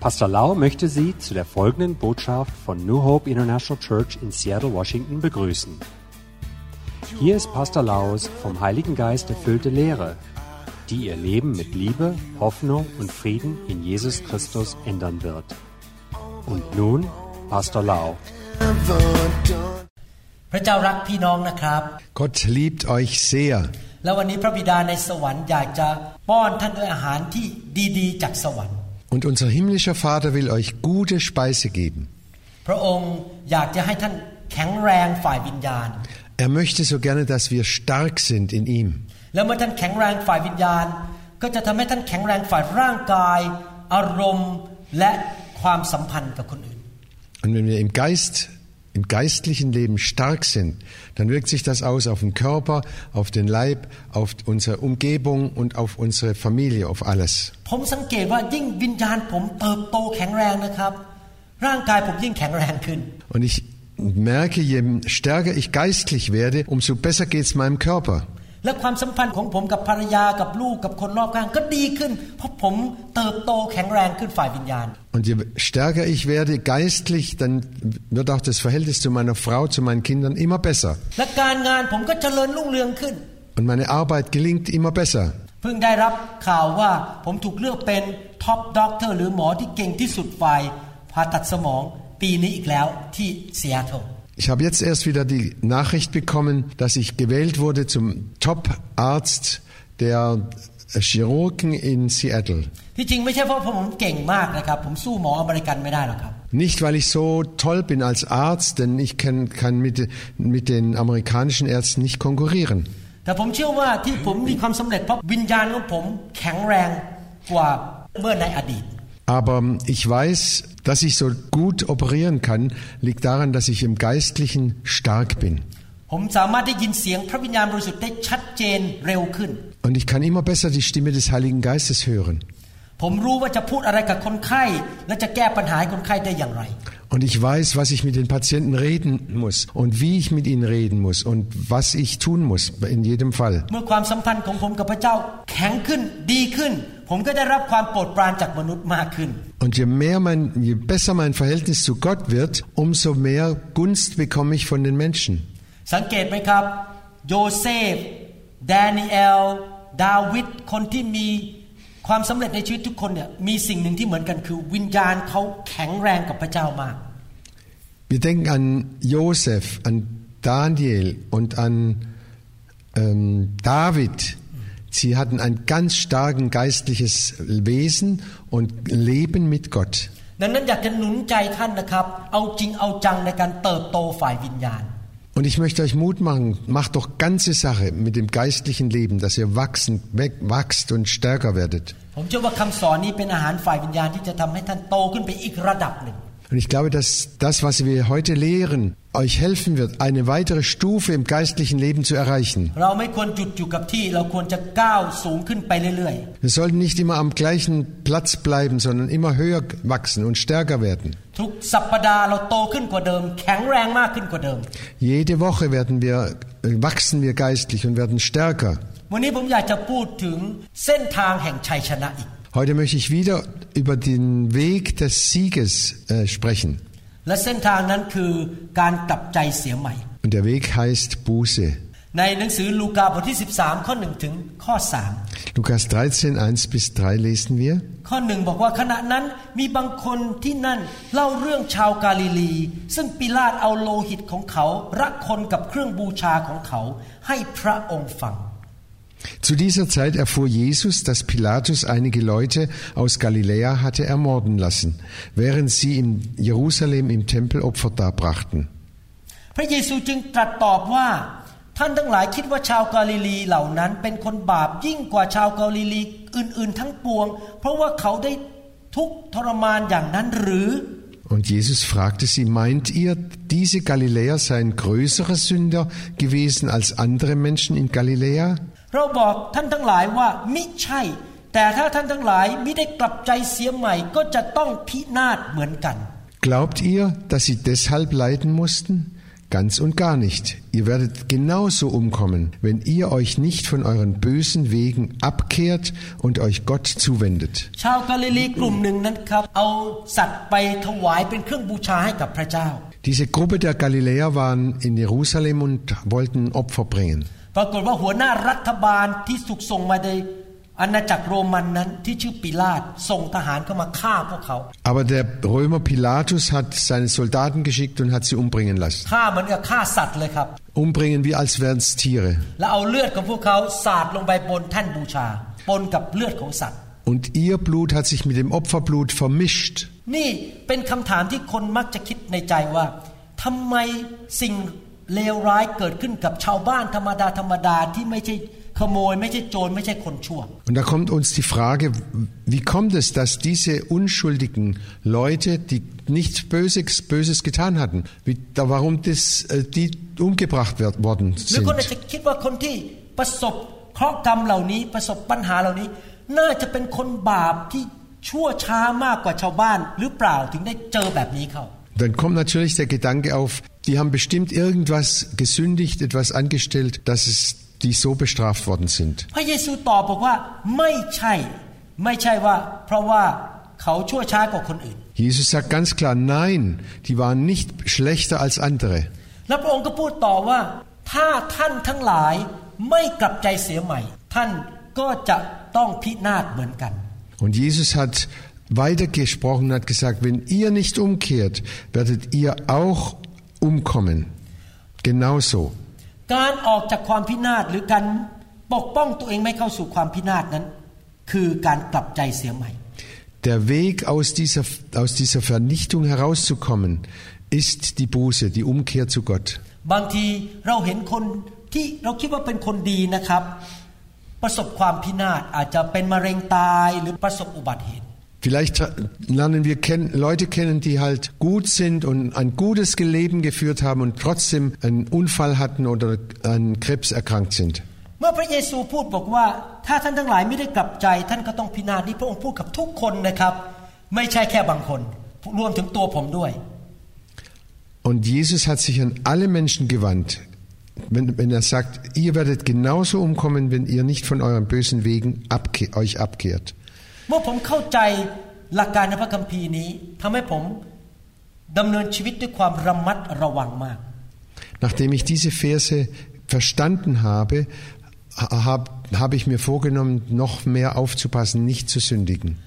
Pastor Lau möchte Sie zu der folgenden Botschaft von New Hope International Church in Seattle, Washington begrüßen. Hier ist Pastor Laus vom Heiligen Geist erfüllte Lehre, die Ihr Leben mit Liebe, Hoffnung und Frieden in Jesus Christus ändern wird. Und nun Pastor Lau. Gott liebt euch sehr. และวันนี้พระบิดาในสวรรค์อยากจะป้อนท่านด้วยอาหารที่ดีๆจากสวรรค์ und unser himmlischer Vater will euch gute Speise geben. Er möchte so gerne, dass wir stark sind in ihm. Und wenn wir im Geist sind, im geistlichen Leben stark sind, dann wirkt sich das aus auf den Körper, auf den Leib, auf unsere Umgebung und auf unsere Familie, auf alles. Und ich merke, je stärker ich geistlich werde, umso besser geht es meinem Körper. และความสัมพันธ์ของผมกับภรรยากับลูกกับคนรอบข้างก็ดีขึ้น เพราะผมเติบโตแข็งแรงขึ้นฝ่ายวิญญาณ Und je stärker ich werde geistlich, dann wird auch das Verhältnis zu meiner Frau, zu meinen Kindern immer besser. และการงานผมก็เจริญรุ่งเรืองขึ้น Und meine Arbeit gelingt immer besser. เพิ่งได้รับข่าวว่าผมถูกเลือกเป็นท็อปด็อกเตอร์หรือหมอที่เก่งที่สุดฝ่ายผ่าตัดสมองปีนี้อีกแล้วที่ซีแอตเทิล Ich habe jetzt erst wieder die Nachricht bekommen, dass ich gewählt wurde zum Top-Arzt der Chirurgen in Seattle. Nicht weil ich so toll bin als Arzt, denn ich kann, kann mit, mit den amerikanischen Ärzten nicht konkurrieren. Aber ich weiß, dass ich so gut operieren kann, liegt daran, dass ich im Geistlichen stark bin. Und ich kann immer besser die Stimme des Heiligen Geistes hören. Und ich weiß, was ich mit den Patienten reden muss und wie ich mit ihnen reden muss und was ich tun muss in jedem Fall. เมื่อความสัมพันธ์ของผมกับพระเจ้าแข็งขึ้นดีขึ้น und je mehr mein, je besser mein Verhältnis zu Gott wird, umso mehr Gunst bekomme ich von den Menschen. Joseph, Daniel, David, คนที่มีความสําเร็จในชีวิตทุกคนเนี่ยมีสิ่งหนึ่งที่เหมือนกันคือวิญญาณเขาแข็งแรงกับพระเจ้ามาก Wir denken an Josef, an Daniel und an ähm, David. Sie hatten ein ganz starken geistliches Wesen und Leben mit Gott. Und ich möchte euch Mut machen, macht doch ganze Sache mit dem geistlichen Leben, dass ihr wachsen, wachst und stärker werdet. Ich glaube, dass diese Predigt eine Nahrung für die Seele ist, die euch zu einem anderen und ich glaube, dass das, was wir heute lehren, euch helfen wird, eine weitere Stufe im geistlichen Leben zu erreichen. Wir sollten nicht immer am gleichen Platz bleiben, sondern immer höher wachsen und stärker werden. Jede Woche werden wir, äh, wachsen wir geistlich und werden stärker. Heute möchte ich wieder über den Weg des Sieges äh, sprechen. Und der Weg heißt Buße. ในหนังสือลูกาบทที่ 13 ข้อ1ถึงข้อ3 Lukas 13 1 bis 3 lesen wir ข้อ1บอกว่าขณะนั้นมีบางคนที่นั่นเล่าเรื่องชาวกาลิลี ซึ่งปิลาตเอาโลหิตของเขารักคนกับเครื่องบูชาของเขาให้พระองค์ฟัง zu dieser Zeit erfuhr Jesus, dass Pilatus einige Leute aus Galiläa hatte ermorden lassen, während sie in Jerusalem im Tempel Opfer darbrachten. Und Jesus fragte sie, meint ihr, diese Galiläer seien größere Sünder gewesen als andere Menschen in Galiläa? ระบอกท่านทั้งหลายว่ามิใช่ Glaubt ihr, dass sie deshalb leiden mussten? Ganz und gar nicht. Ihr werdet genauso umkommen, wenn ihr euch nicht von euren bösen Wegen abkehrt und euch Gott zuwendet. Diese Gruppe der Galiläer waren in Jerusalem und wollten Opfer bringen. ปรากฏว่าหัวหน้ารัฐบาลที่ถูกส่งมาในอาณาจักรโรมันนั้นที่ชื่อปิลาตส่งทหารเข้ามาฆ่าพวกเขา Aber der Römer Pilatus hat seine Soldaten geschickt und hat sie umbringen lassen ฆ่าเหมือนกับฆ่าสัตว์เลยครับ Umbringen wie als wären es Tiere และเอาเลือดของพวกเขาสาดลงไปบนแท่นบูชาปนกับเลือดของสัตว์ Und ihr Blut hat sich mit dem Opferblut vermischt นี่เป็นคำถามที่คนมักจะคิดในใจว่าทำไมสิ่ง เลวร้ายเกิดขึ้นกับชาวบ้านธรรมดาธรรมดาที่ไม่ใช่ขโมยไม่ใช่โจรไม่ใช่คนชั่ว Und da kommt uns die Frage, wie kommt es, dass diese unschuldigen Leute, die nichts Böses, Böses getan hatten, wie, da, warum das, die umgebracht worden sind? หรือคนอาจจะคิดว่าคนที่ประสบเคราะห์กรรมเหล่านี้ประสบปัญหาเหล่านี้ น่าจะเป็นคนบาปที่ชั่วช้ามากกว่าชาวบ้านหรือเปล่าถึงได้เจอแบบนี้เขา Dann kommt natürlich der Gedanke auf, die haben bestimmt irgendwas gesündigt, etwas angestellt, dass es die so bestraft worden sind. Jesus sagt ganz klar, nein, die waren nicht schlechter als andere. Und Jesus hat weitergesprochen, und hat gesagt, wenn ihr nicht umkehrt, werdet ihr auch umkommen. Genauso. การออกจากความพินาศหรือการปกป้องตัวเองไม่เข้าสู่ความพินาศนั้น คือการกลับใจเสียใหม่ Der Weg aus dieser, aus dieser Vernichtung herauszukommen, ist die Buße, die Umkehr zu Gott. บางทีเราเห็นคนที่เราคิดว่าเป็นคนดีนะครับ ประสบความพินาศอาจจะเป็นมะเร็งตายหรือประสบอุบัติเหตุ Vielleicht lernen wir Leute kennen, die halt gut sind und ein gutes Leben geführt haben und trotzdem einen Unfall hatten oder an Krebs erkrankt sind. Und Jesus hat sich an alle Menschen gewandt, wenn, wenn er sagt, ihr werdet genauso umkommen, wenn ihr nicht von euren bösen Wegen abke euch abkehrt. เมื่อผมเข้าใจหลักการในพระคัมภีร์นี้ทําให้ผมดําเนินชีวิตด้วยความระมัดระวังมาก Nachdem ich diese Verse verstanden habe, habe hab ich mir vorgenommen, noch mehr aufzupassen, nicht zu sündigen.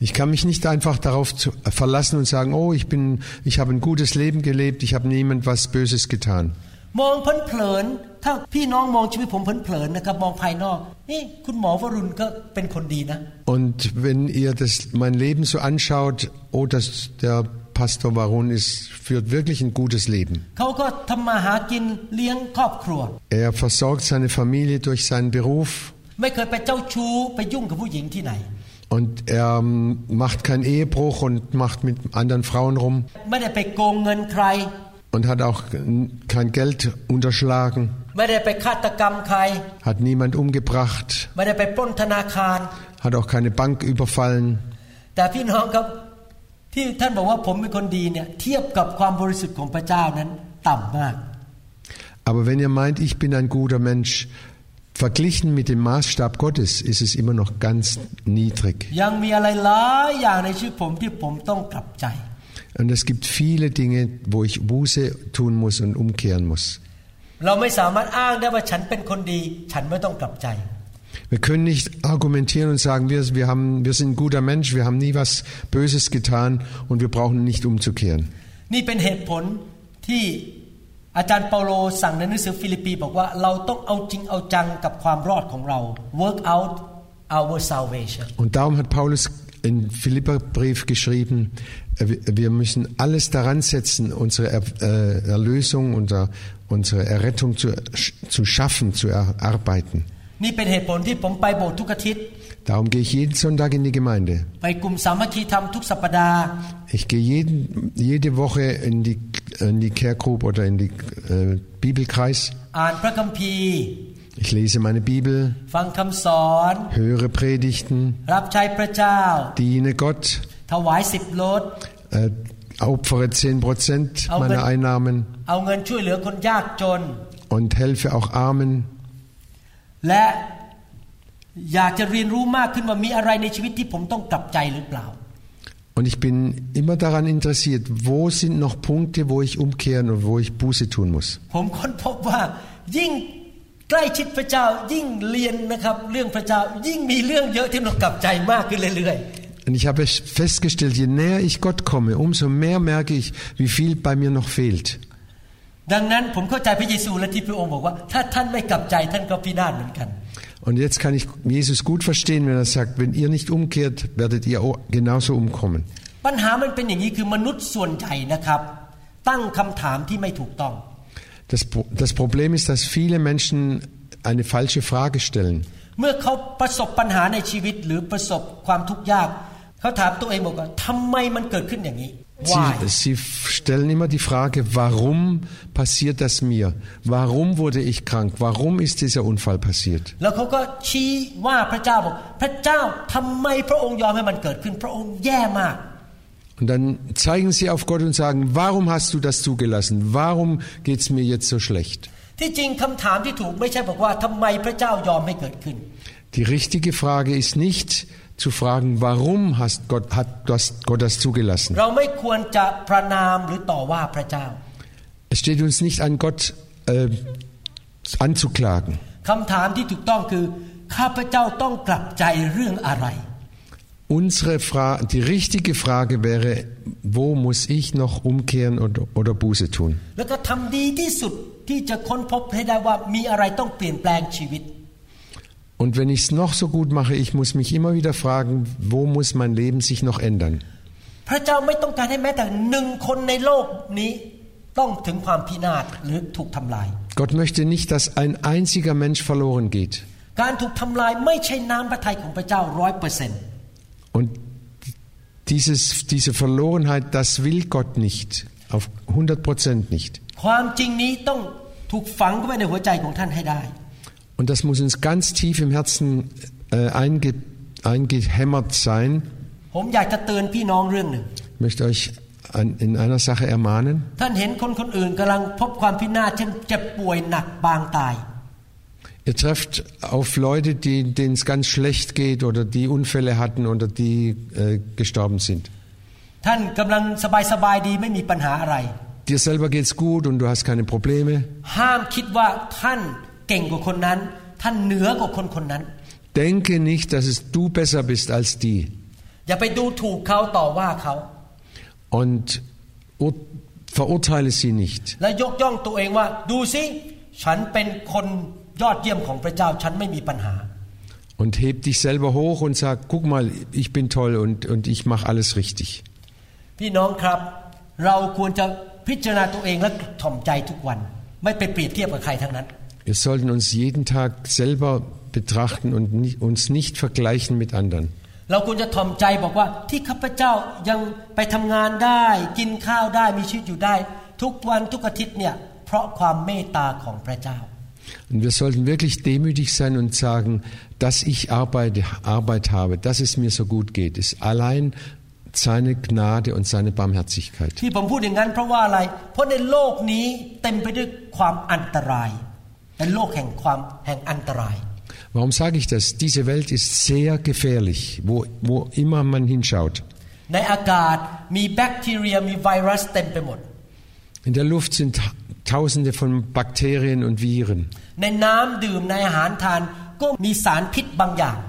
Ich kann mich nicht einfach darauf äh, verlassen und sagen, oh, ich bin, ich habe ein gutes Leben gelebt, ich habe niemand was Böses getan. มองเพลินๆถ้าพี่น้องมองชีวิตผมเพลินๆนะครับมองภายนอกนี่คุณหมอวรุณก็เป็นคนดีนะ Und wenn ihr das mein Leben so anschaut oh das der Pastor Warun ist führt wirklich ein gutes Leben เขาก็ทำมาหากินเลี้ยงครอบครัว Er versorgt seine Familie durch seinen Beruf ไม่เคยไปเจ้าชู้ไปยุ่งกับผู้หญิงที่ไหน Und er ähm, macht keinen Ehebruch und macht mit anderen Frauen rum und hat auch kein Geld unterschlagen, hat niemand umgebracht, hat auch keine Bank überfallen. Aber wenn ihr meint, ich bin ein guter Mensch, verglichen mit dem Maßstab Gottes ist es immer noch ganz niedrig. Und es gibt viele Dinge, wo ich Buße tun muss und umkehren muss. Wir können nicht argumentieren und sagen, wir, wir, haben, wir sind ein guter Mensch, wir haben nie was Böses getan und wir brauchen nicht umzukehren. Und darum hat Paulus in Philippa Brief geschrieben, äh, wir müssen alles daran setzen, unsere äh, Erlösung, unsere Errettung zu, zu schaffen, zu erarbeiten. Darum gehe ich jeden Sonntag in die Gemeinde. Ich gehe jeden, jede Woche in die, in die Care Group oder in die äh, Bibelkreis. อ่านพระคัมภีร์ ich lese meine Bibel, höre Predigten, diene Gott, äh, opfere 10% meiner Einnahmen. und helfe auch Armen. und ich bin immer daran interessiert, wo sind noch Punkte, wo ich umkehren und wo ich Buße tun muss. ใกล้ชิดพระเจ้ายิ่งเรียนนะครับเรื่องพระเจ้ายิ่งมีเรื่องเยอะที่เรากลับใจมากขึ้นเรื่อยๆ Und ich habe festgestellt, je näher ich Gott komme, umso mehr merke ich, wie viel bei mir noch fehlt. Und jetzt kann ich Jesus gut verstehen, wenn er sagt, wenn ihr nicht umkehrt, werdet ihr genauso umkommen. ปัญหามันเป็นอย่างนี้คือมนุษย์ส่วนใหญ่นะครับตั้งคำถามที่ไม่ถูกต้อง das, das Problem ist, dass viele Menschen eine falsche Frage stellen. Sie, Sie, stellen immer die Frage, warum passiert das mir? Warum wurde ich krank? Warum ist dieser Unfall passiert? Und dann zeigen sie auf Gott und sagen, warum hast du das zugelassen? Warum geht es mir jetzt so schlecht? Die richtige Frage ist nicht zu fragen, warum hast Gott, hat das, Gott das zugelassen. Es steht uns nicht an, Gott äh, anzuklagen. Unsere Fra die richtige Frage wäre, wo muss ich noch umkehren oder, oder Buße tun? Und wenn ich es noch so gut mache, ich muss mich immer wieder fragen, wo muss mein Leben sich noch ändern? Gott möchte nicht, dass ein einziger Mensch verloren geht. Gott möchte nicht, dass ein einziger Mensch verloren geht dieses, diese Verlorenheit, das will Gott nicht. Auf 100% nicht. Und das muss uns ganz tief im Herzen äh, einge, eingehämmert sein. Ich möchte euch an, in einer Sache ermahnen. Ihr trefft auf Leute, denen es ganz schlecht geht oder die Unfälle hatten oder die äh, gestorben sind. Dir selber geht es gut und du hast keine Probleme. Denke nicht, dass es du besser bist als die. Und verurteile sie nicht. ฉันเป็นคน ยอดเยี่ยมของพระเจ้าฉันไม่มีปัญหา Und heb dich selber hoch und sag, guck mal, ich bin toll und, und ich mache alles richtig. พี่น้องครับเราควรจะพิจารณาตัวเองและถ่อมใจทุกวัน ไม่ไปเปรียบเทียบกับใครทั้งนั้น Wir sollten uns jeden Tag selber betrachten und ni- uns nicht vergleichen mit anderen. เราควรจะถ่อมใจบอกว่าที่ข้าพเจ้ายังไปทำงานได้ กินข้าวได้มีชีวิตอยู่ได้ ทุกวันทุกอาทิตย์เนี่ยเพราะความเมตตาของพระเจ้า Und wir sollten wirklich demütig sein und sagen, dass ich Arbeit, Arbeit habe, dass es mir so gut geht, ist allein seine Gnade und seine Barmherzigkeit. Warum sage ich das? Diese Welt ist sehr gefährlich, wo, wo immer man hinschaut. In der Luft sind Tausende von Bakterien und Viren.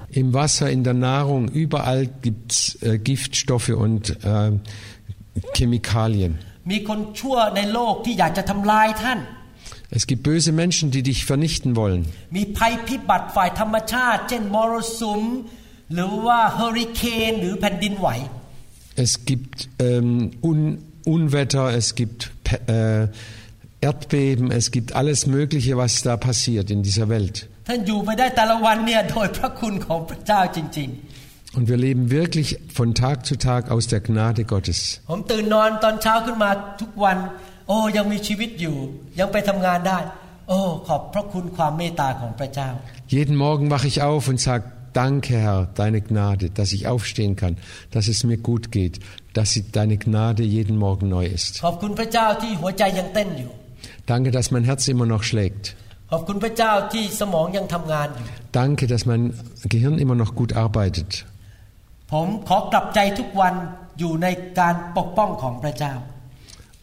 Im Wasser, in der Nahrung, überall gibt es äh, Giftstoffe und äh, Chemikalien. Es gibt böse Menschen, die dich vernichten wollen. Es gibt ähm, Un Unwetter, es gibt äh, Erdbeben, es gibt alles Mögliche, was da passiert in dieser Welt. Und wir leben wirklich von Tag zu Tag aus der Gnade Gottes. Jeden Morgen wache ich auf und sage, danke Herr, deine Gnade, dass ich aufstehen kann, dass es mir gut geht, dass deine Gnade jeden Morgen neu ist. Danke, dass mein Herz immer noch schlägt. Danke, dass mein Gehirn immer noch gut arbeitet.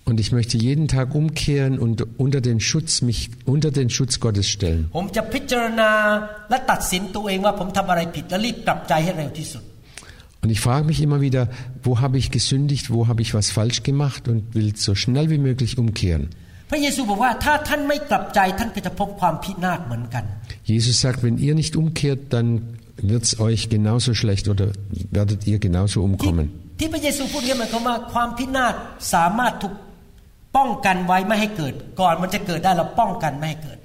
Und ich möchte jeden Tag umkehren und unter den Schutz, mich unter den Schutz Gottes stellen. Und ich frage mich immer wieder, wo habe ich gesündigt, wo habe ich was falsch gemacht und will so schnell wie möglich umkehren. พระเยซูบอกว่าถ้าท่านไม่กลับใจท่านก็จะพบความพินาศเหมือนกัน Jesus sagt wenn ihr nicht umkehrt dann wird's euch genauso schlecht oder werdet ihr genauso umkommen ที่พระเยซูพูดเนี่ยหมายความว่าความพินาศสามารถถูกป้องกันไว้ไม่ให้เกิด ก่อนมันจะเกิดได้เราป้องกันไม่ให้เกิด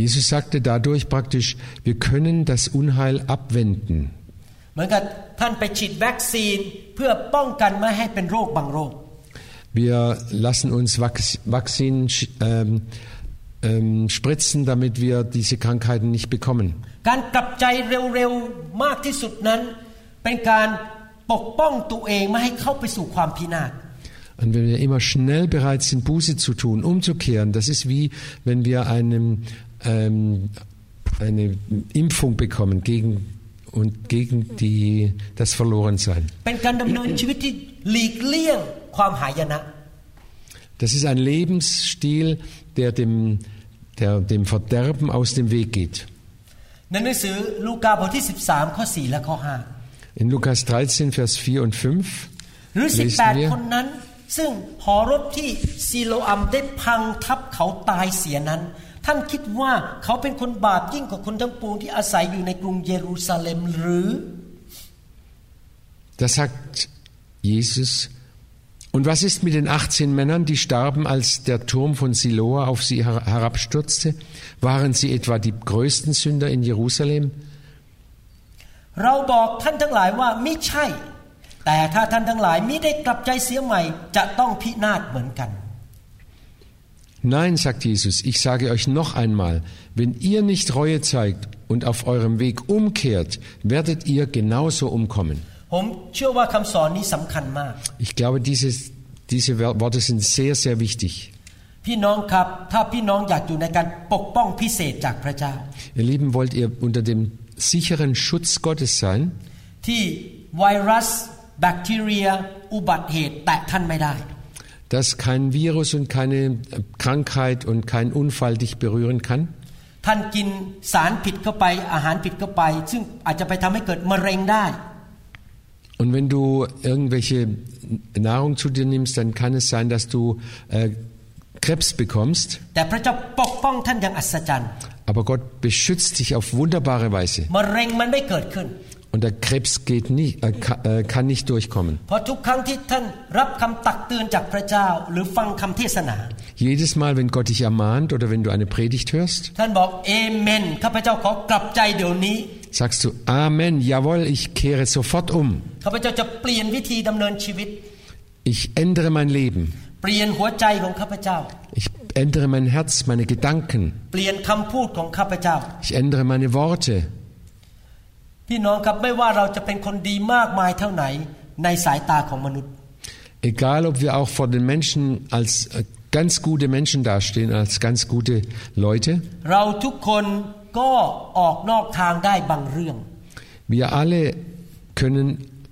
Jesus sagte dadurch praktisch wir können das Unheil abwenden เหมือนกับท่านไปฉีดวัคซีนเพื่อป้องกันไม่ให้เป็นโรคบางโรค wir lassen uns Vakzinen ähm, ähm, spritzen, damit wir diese Krankheiten nicht bekommen. Und wenn wir immer schnell bereit sind, Buße zu tun, umzukehren, das ist wie wenn wir einem, ähm, eine Impfung bekommen gegen, und gegen die, das Verlorensein. เป็นการดำเนินชีวิตที่หลีกเลี่ยงความหายนะ Das ist ein Lebensstil, der dem, der dem Verderben aus dem Weg geht. ในหนังสือลูกาบทที่ 13 ข้อ 4 และข้อ In Lukas 13, Vers 4 und 5 5หรือ lesen 18 wir, คนนั้น ซึ่งหอรบที่ซีโลอัมได้พังทับเขาตายเสียนั้น ท่านคิดว่าเขาเป็นคนบาปยิ่งกว่าคนทั้งปวงที่อาศัยอยู่ในกรุงเยรูซาเล็มหรือ Da sagt Jesus, Und was ist mit den 18 Männern, die starben, als der Turm von Siloa auf sie herabstürzte? Waren sie etwa die größten Sünder in Jerusalem? Nein, sagt Jesus, ich sage euch noch einmal, wenn ihr nicht Reue zeigt und auf eurem Weg umkehrt, werdet ihr genauso umkommen. Ich glaube dieses diese Worte sind sehr sehr wichtig. Ihr Lieben wollt ihr unter dem sicheren Schutz Gottes sein? ที่ไวรัสแบคทีเรียอุบัติเหตุแตะท่านไม่ได้ dass kein Virus und keine Krankheit und kein Unfall dich berühren kann? ท่านกินสารผิดเข้าไปอาหารผิดเข้าไป und wenn du irgendwelche Nahrung zu dir nimmst, dann kann es sein, dass du äh, Krebs bekommst. Aber Gott beschützt dich auf wunderbare Weise. Und der Krebs geht nicht, äh, äh kann nicht durchkommen. Jedes Mal, wenn Gott dich ermahnt oder wenn du eine Predigt hörst, dann, Amen, Amen sagst du Amen, jawohl, ich kehre sofort um. Ich ändere mein Leben. Ich ändere mein Herz, meine Gedanken. Ich ändere meine Worte. Egal ob wir auch vor den Menschen als äh, ganz gute Menschen dastehen, als ganz gute Leute. เราทุกคน ก็ออกนอกทางได้บางเรื่อง Wir alle können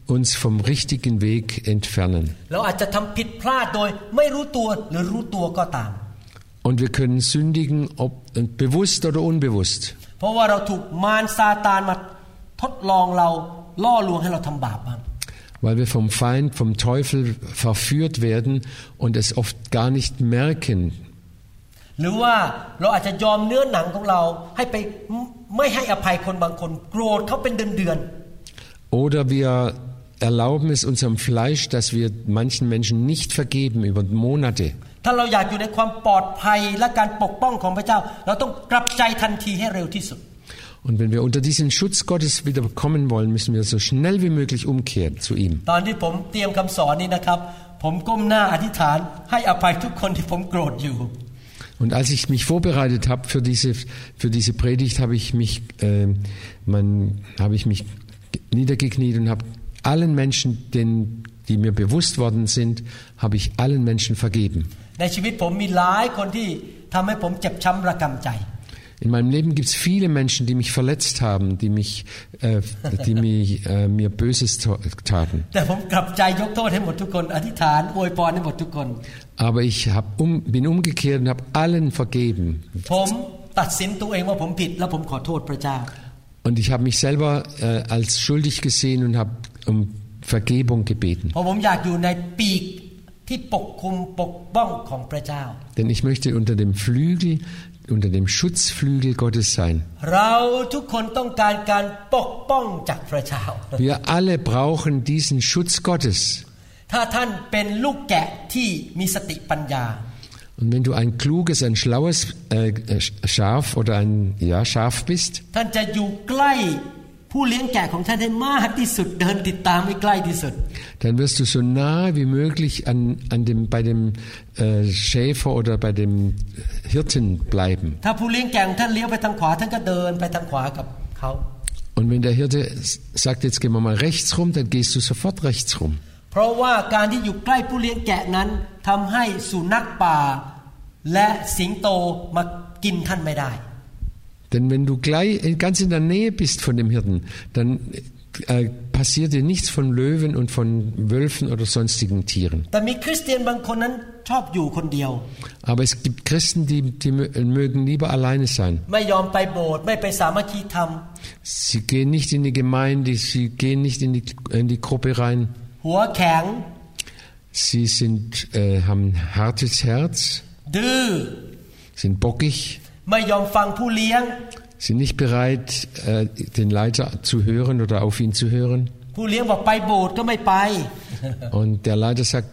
uns vom richtigen Weg entfernen. Und wir können sündigen, ob bewusst oder unbewusst. weil wir vom Feind, vom Teufel verführt werden und es oft gar nicht merken, หรือว่าเราอาจจะยอมเนื้อหนังของเราให้ไปไม่ให้อภัยคนบางคนโกรธเขาเป็นเดือน Oder wir erlauben es unserem Fleisch, dass wir manchen Menschen nicht vergeben über Monate. ๆถ้าเราอยากอยู่ในความปลอดภัยและการปกป้องของพระเจ้า เราต้องกลับใจทันทีให้เร็วที่สุด Und wenn wir unter diesen Schutz Gottes wieder kommen wollen, müssen wir so schnell wie möglich umkehren zu ihm. Und als ich mich vorbereitet habe für diese, für diese Predigt, habe ich mich, äh, man, habe ich mich niedergekniet und habe allen Menschen, den, die mir bewusst worden sind, habe ich allen Menschen vergeben. ในชีวิตผมมีหลายคนที่ทำให้ผมเจ็บช้ำระกำใจ in meinem Leben gibt es viele Menschen, die mich verletzt haben, die mich, äh, die mich, äh, mir Böses äh, taten. Aber ich hab um, bin umgekehrt und habe allen vergeben. Und ich habe mich selber äh, als schuldig gesehen und habe um Vergebung gebeten. Denn ich möchte unter dem Flügel unter dem Schutzflügel Gottes sein. Wir alle brauchen diesen Schutz Gottes. Und wenn du ein kluges, ein schlaues äh, äh Schaf oder ein ja, Schaf bist, dann wirst du so nah wie möglich an an dem bei dem äh, Schäfer oder bei dem Hirten bleiben. und wenn der Hirte sagt jetzt gehen wir mal rechts rum dann gehst du sofort rechts rum. เพราะว่าการที่อยู่ใกล้ผู้เลี้ยงแกะนั้นทําให้สุนัขป่า และสิงโตมากินท่านไม่ได้ denn wenn du gleich äh, ganz in der Nähe bist von dem Hirten, dann äh, passiert dir nichts von Löwen und von Wölfen oder sonstigen Tieren. Aber es gibt Christen, die, die mögen lieber alleine sein. Sie gehen nicht in die Gemeinde, sie gehen nicht in die, in die Gruppe rein. Sie sind, äh, haben ein hartes Herz, sind bockig. ไม่ยอมฟังผู้เลี้ยง sind nicht bereit äh, den Leiter zu hören oder auf ihn zu hören und der Leiter sagt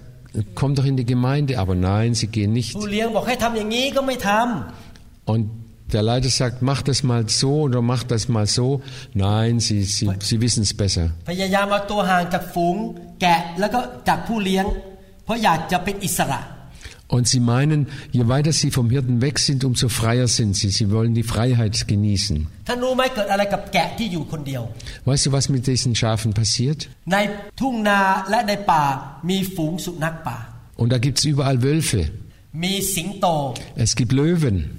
komm doch in die Gemeinde aber nein sie gehen nicht und der Leiter sagt, mach das mal so oder mach das mal so. Nein, sie, sie, sie wissen es besser. Und sie meinen, je weiter sie vom Hirten weg sind, umso freier sind sie. Sie wollen die Freiheit genießen. Weißt du, was mit diesen Schafen passiert? Und da gibt es überall Wölfe. Es gibt Löwen.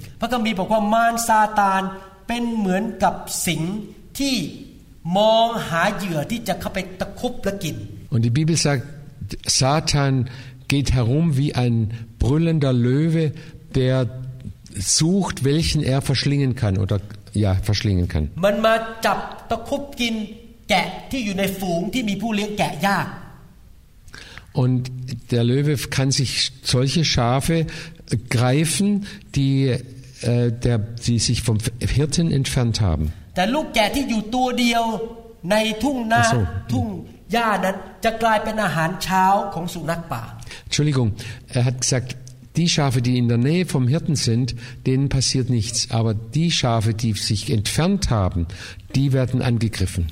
Und die Bibel sagt, Satan geht herum wie ein brüllender Löwe, der sucht, welchen er verschlingen kann oder ja, verschlingen kann. Und der Löwe kann sich solche Schafe greifen, die, äh, der, die sich vom Hirten entfernt haben. Ach so. Entschuldigung er hat gesagt die Schafe die in der Nähe vom Hirten sind denen passiert nichts. Aber die Schafe die sich entfernt haben die werden angegriffen.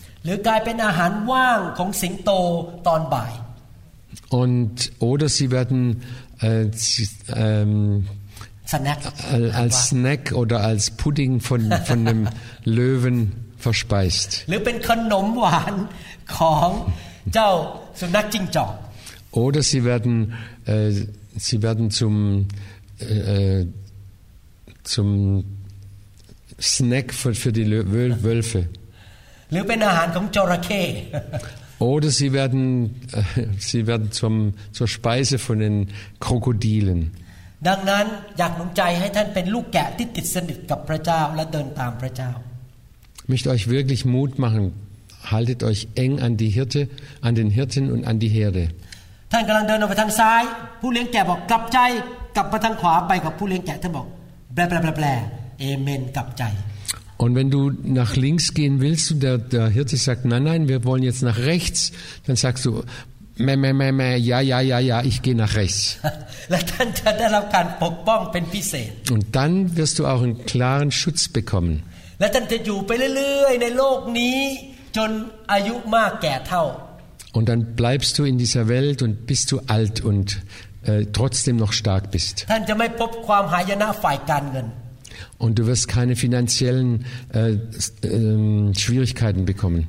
Und oder sie werden äh, ähm, äh, als Snack oder als Pudding von von einem Löwen verspeist. Oder sie werden, äh, sie werden zum, äh, äh zum Snack für, für die Wölfe. Oder sie werden, äh, sie werden zum, zur Speise von den Krokodilen. ดังนั้นอยากหนุนใจให้ท่านเป็นลูกแกะที่ติดสนิทกับพระเจ้าและเดินตามพระเจ้า Ich möchte euch wirklich Mut machen, haltet euch eng an die Hirte, an den Hirten und an die Herde. Und wenn du nach links gehen willst und der, der Hirte sagt, nein, nein, wir wollen jetzt nach rechts, dann sagst du, meh, meh, meh, meh, ja, ja, ja, ja, ich gehe nach rechts. Und dann wirst du auch einen klaren Schutz bekommen. Und dann wirst du auch einen klaren Schutz bekommen. Und dann bleibst du in dieser Welt und bist du alt und äh, trotzdem noch stark bist. Und du wirst keine finanziellen äh, äh, Schwierigkeiten bekommen.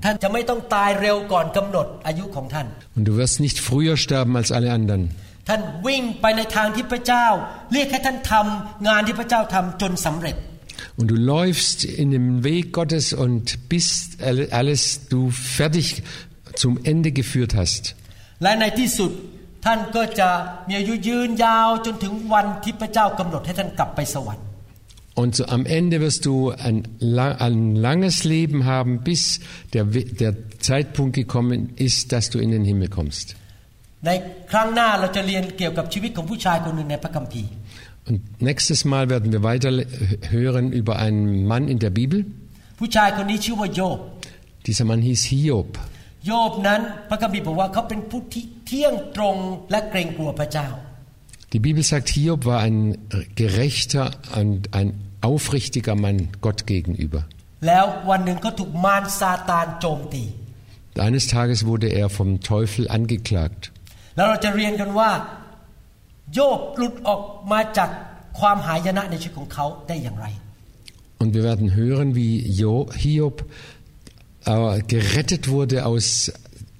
Und du wirst nicht früher sterben als alle anderen. ท่านวิ่งไปในทางที่พระเจ้า เรียกให้ท่านทำงานที่พระเจ้าทำจนสำเร็จ und du läufst in dem Weg Gottes und bist alles du fertig zum Ende geführt hast. Und so am Ende wirst du ein, ein langes Leben haben, bis der, der Zeitpunkt gekommen ist, dass du in den Himmel kommst. Und nächstes Mal werden wir weiter hören über einen Mann in der Bibel. Dieser Mann hieß Hiob. Die Bibel sagt, Hiob war ein gerechter und ein aufrichtiger Mann Gott gegenüber. Eines Tages wurde er vom Teufel angeklagt. แล้วเราจะเรียนกันว่า und wir werden hören, wie Hiob äh, gerettet wurde aus,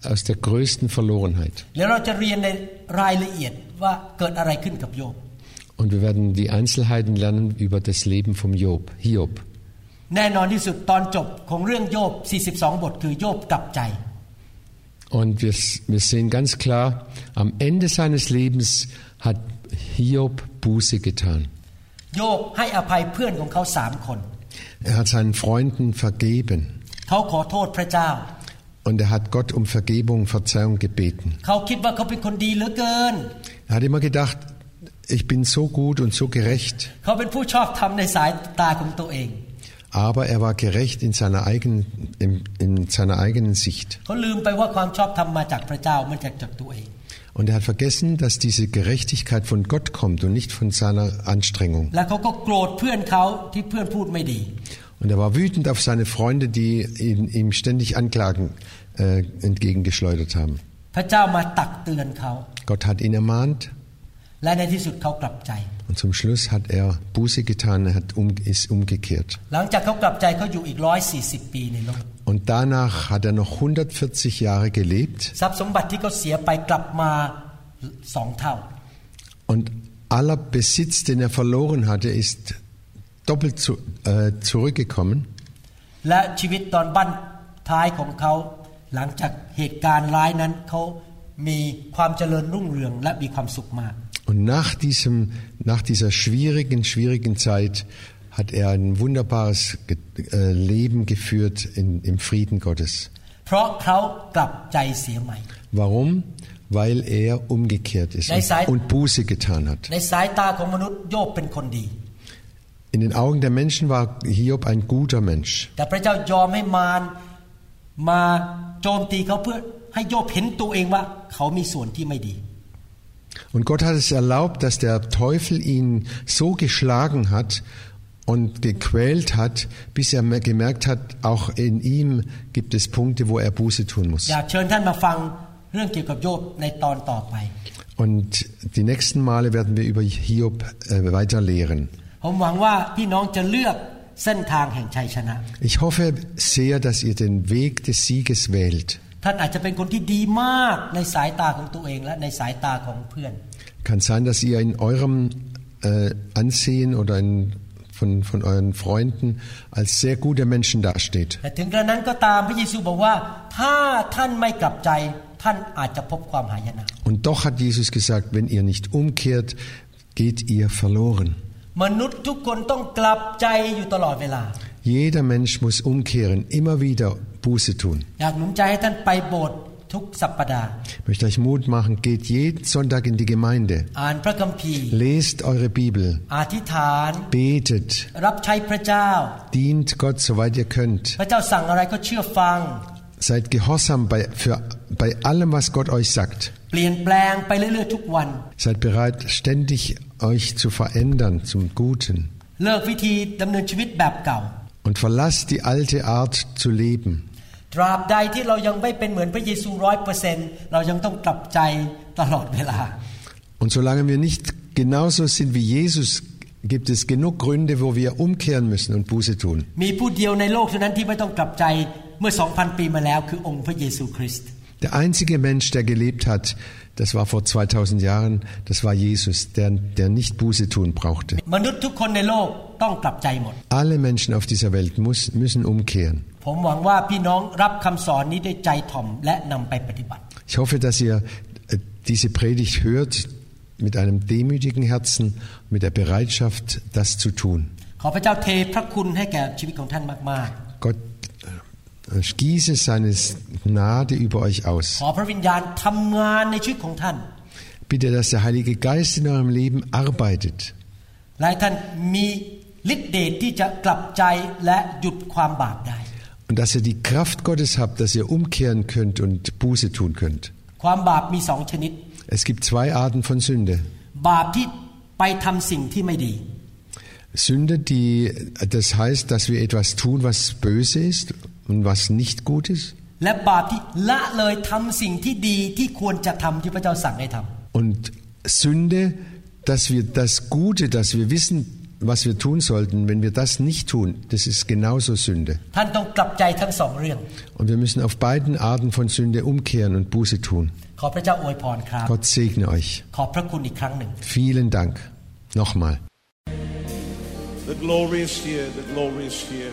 aus der größten Verlorenheit. Und wir werden die Einzelheiten lernen über das Leben von Job, Hiob. แน่นอนที่สุดตอนจบของเรื่องโยบ 42 บทคือโยบกลับใจ Und wir, wir sehen ganz klar, am Ende seines Lebens hat Hiob Buße getan. Er hat seinen Freunden vergeben. Und er hat Gott um Vergebung, Verzeihung gebeten. Er hat immer gedacht, ich bin so gut und so gerecht. Aber er war gerecht in seiner eigenen, in, in seiner eigenen Sicht. Und er hat vergessen, dass diese Gerechtigkeit von Gott kommt und nicht von seiner Anstrengung. Und er war wütend auf seine Freunde, die ihn, ihm ständig Anklagen äh, entgegengeschleudert haben. Gott hat ihn ermahnt. Und zum Schluss hat er Buße getan, er hat um, ist umgekehrt. Und danach hat er noch 140 Jahre gelebt. Und aller Besitz, den er verloren hatte, ist doppelt zu, äh, zurückgekommen. Und nach, diesem, nach dieser schwierigen, schwierigen Zeit hat er ein wunderbares äh, Leben geführt in, im Frieden Gottes. Warum? Weil er umgekehrt ist und, und Buße getan hat. In den Augen der Menschen war Hiob ein guter Mensch. Und Gott hat es erlaubt, dass der Teufel ihn so geschlagen hat, und gequält hat, bis er gemerkt hat, auch in ihm gibt es Punkte, wo er Buße tun muss. Und die nächsten Male werden wir über Hiob äh, weiter lehren. Ich hoffe sehr, dass ihr den Weg des Sieges wählt. Kann sein, dass ihr in eurem äh, Ansehen oder in von, von euren Freunden als sehr gute Menschen dasteht. Und doch hat Jesus gesagt, wenn ihr nicht umkehrt, geht ihr verloren. Jeder Mensch muss umkehren, immer wieder Buße tun. Ich möchte euch Mut machen, geht jeden Sonntag in die Gemeinde. Lest eure Bibel. Betet. Dient Gott, soweit ihr könnt. Seid gehorsam bei, für, bei allem, was Gott euch sagt. Seid bereit, ständig euch zu verändern zum Guten. Und verlasst die alte Art zu leben. ตราบใดที่เรายังไม่เป็นเหมือนพระเยซูร้อยเปอร์เซนเรายังต้องกลับใจตลอดเวลา Und solange wir nicht genauso sind wie Jesus, gibt es genug Gründe, wo wir umkehren müssen und Buße tun. มีผู้เดียวในโลกเท่านั้นที่ไม่ต้องกลับใจเมื่อ 2,000 ปีมาแล้วคือองค์พระเยซูคริสต์ Der einzige Mensch, der gelebt hat, das war vor 2000 Jahren, das war Jesus, der, der nicht Buße tun brauchte. Alle Menschen auf dieser Welt muss, müssen umkehren. Ich hoffe, dass ihr äh, diese Predigt hört mit einem demütigen Herzen, mit der Bereitschaft, das zu tun. Gott ich gieße seine Gnade über euch aus. Bitte, dass der Heilige Geist in eurem Leben arbeitet. Und dass ihr die Kraft Gottes habt, dass ihr umkehren könnt und Buße tun könnt. Es gibt zwei Arten von Sünde. Sünde, die das heißt, dass wir etwas tun, was böse ist und was nicht gut ist? Und Sünde, dass wir das Gute, dass wir wissen, was wir tun sollten, wenn wir das nicht tun, das ist genauso Sünde. Und wir müssen auf beiden Arten von Sünde umkehren und Buße tun. Gott segne euch. Vielen Dank. Nochmal. The glory is here, the glory is here.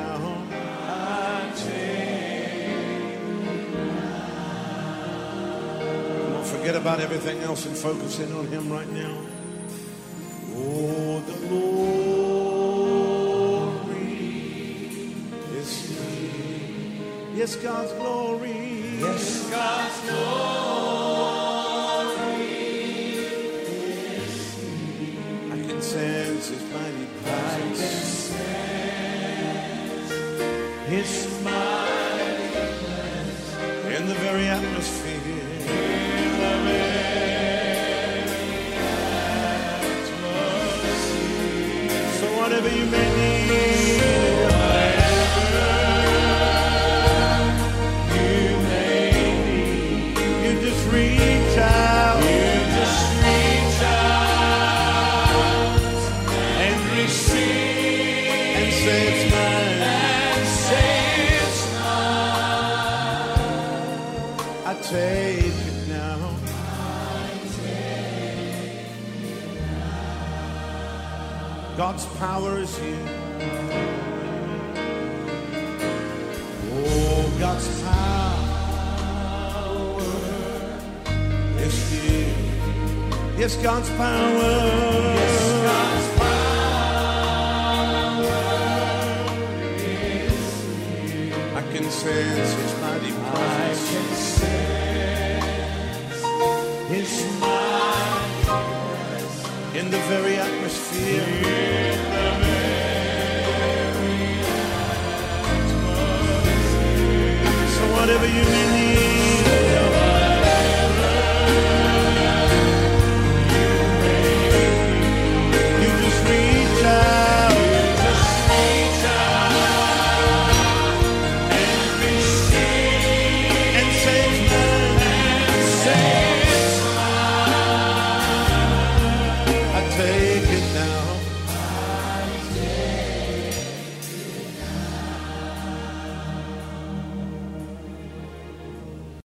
Forget about everything else and focus in on Him right now. Oh, the glory is here. Yes, God's glory. Yes, God's glory. God's power is here. Yes, God's power. Yes, God's power is here. I can sense His mighty presence. I can sense His mighty presence in the very atmosphere. In the very atmosphere. So whatever you may need.